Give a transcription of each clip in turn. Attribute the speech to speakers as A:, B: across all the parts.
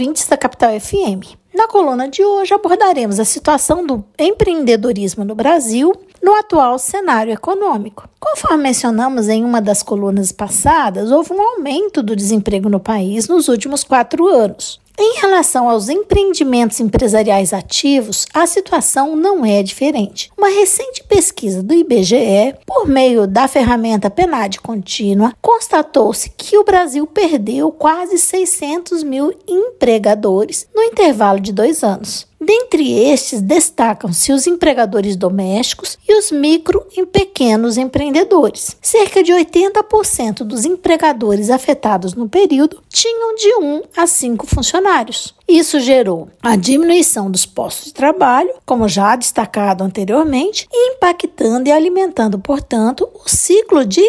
A: ouvintes da Capital FM. Na coluna de hoje abordaremos a situação do empreendedorismo no Brasil no atual cenário econômico. Conforme mencionamos em uma das colunas passadas, houve um aumento do desemprego no país nos últimos quatro anos. Em relação aos empreendimentos empresariais ativos, a situação não é diferente. Uma recente pesquisa do IBGE, por meio da ferramenta PNAD contínua, constatou-se que o Brasil perdeu quase 600 mil empregadores no intervalo de dois anos. Dentre estes, destacam-se os empregadores domésticos e os micro e pequenos empreendedores. Cerca de 80% dos empregadores afetados no período tinham de 1 a 5 funcionários. Isso gerou a diminuição dos postos de trabalho, como já destacado anteriormente, impactando e alimentando, portanto, o ciclo de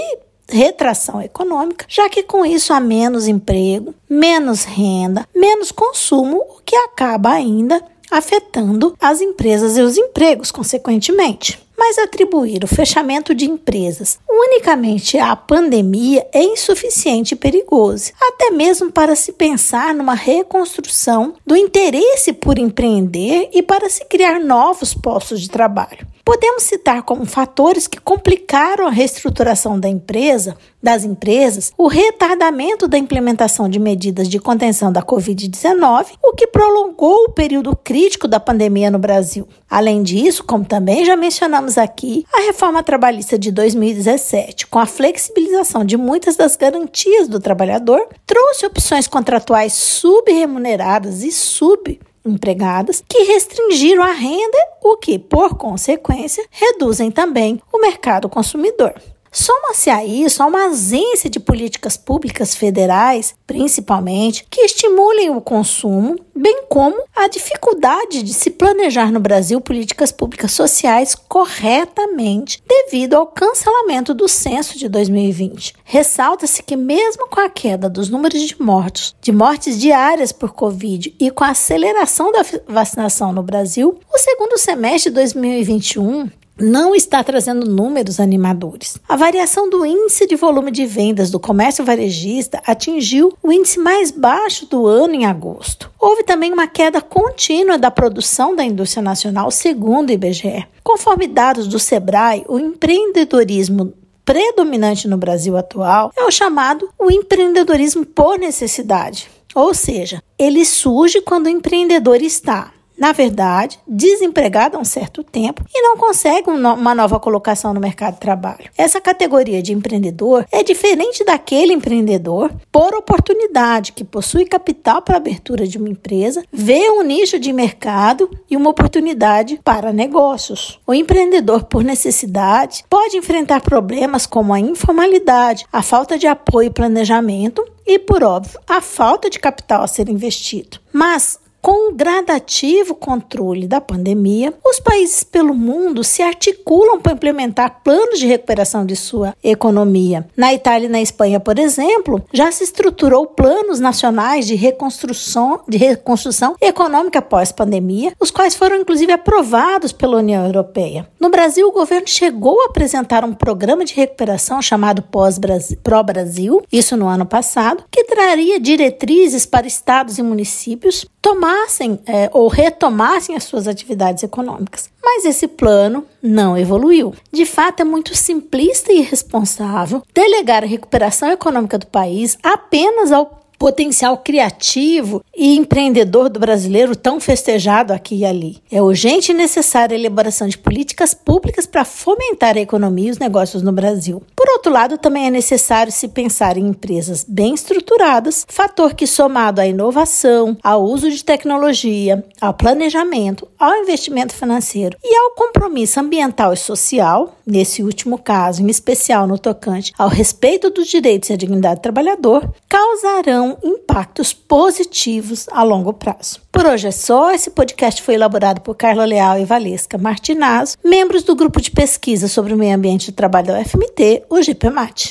A: retração econômica, já que com isso há menos emprego, menos renda, menos consumo, o que acaba ainda afetando as empresas e os empregos, consequentemente. Mas atribuir o fechamento de empresas unicamente à pandemia é insuficiente e perigoso, até mesmo para se pensar numa reconstrução do interesse por empreender e para se criar novos postos de trabalho. Podemos citar como fatores que complicaram a reestruturação da empresa, das empresas, o retardamento da implementação de medidas de contenção da Covid-19, o que prolongou o período crítico da pandemia no Brasil. Além disso, como também já mencionamos aqui, a reforma trabalhista de 2017, com a flexibilização de muitas das garantias do trabalhador, trouxe opções contratuais subremuneradas e sub empregadas que restringiram a renda, o que, por consequência, reduzem também o mercado consumidor. Soma-se a isso a uma ausência de políticas públicas federais, principalmente, que estimulem o consumo, bem como a dificuldade de se planejar no Brasil políticas públicas sociais corretamente devido ao cancelamento do censo de 2020. Ressalta-se que, mesmo com a queda dos números de mortos, de mortes diárias por Covid e com a aceleração da vacinação no Brasil, o segundo semestre de 2021 não está trazendo números animadores. A variação do índice de volume de vendas do comércio varejista atingiu o índice mais baixo do ano em agosto. Houve também uma queda contínua da produção da indústria nacional, segundo o IBGE. Conforme dados do Sebrae, o empreendedorismo predominante no Brasil atual é o chamado o empreendedorismo por necessidade. Ou seja, ele surge quando o empreendedor está na verdade, desempregado há um certo tempo e não consegue uma nova colocação no mercado de trabalho. Essa categoria de empreendedor é diferente daquele empreendedor por oportunidade que possui capital para abertura de uma empresa, vê um nicho de mercado e uma oportunidade para negócios. O empreendedor por necessidade pode enfrentar problemas como a informalidade, a falta de apoio e planejamento e, por óbvio, a falta de capital a ser investido. Mas com o gradativo controle da pandemia, os países pelo mundo se articulam para implementar planos de recuperação de sua economia. Na Itália e na Espanha, por exemplo, já se estruturou planos nacionais de reconstrução, de reconstrução econômica pós-pandemia, os quais foram inclusive aprovados pela União Europeia. No Brasil, o governo chegou a apresentar um programa de recuperação chamado Pós-Brasil, isso no ano passado, que traria diretrizes para estados e municípios tomassem é, ou retomassem as suas atividades econômicas. Mas esse plano não evoluiu. De fato, é muito simplista e irresponsável delegar a recuperação econômica do país apenas ao potencial criativo e empreendedor do brasileiro tão festejado aqui e ali. É urgente e necessária a elaboração de políticas públicas para fomentar a economia e os negócios no Brasil. Por outro lado, também é necessário se pensar em empresas bem estruturadas, fator que somado à inovação, ao uso de tecnologia, ao planejamento, ao investimento financeiro e ao compromisso ambiental e social, nesse último caso, em especial no tocante ao respeito dos direitos e à dignidade do trabalhador, causarão impactos positivos a longo prazo. Por hoje é só. Esse podcast foi elaborado por Carla Leal e Valesca Martinazzo, membros do grupo de pesquisa sobre o meio ambiente e trabalho da UFMT, o GPMAT.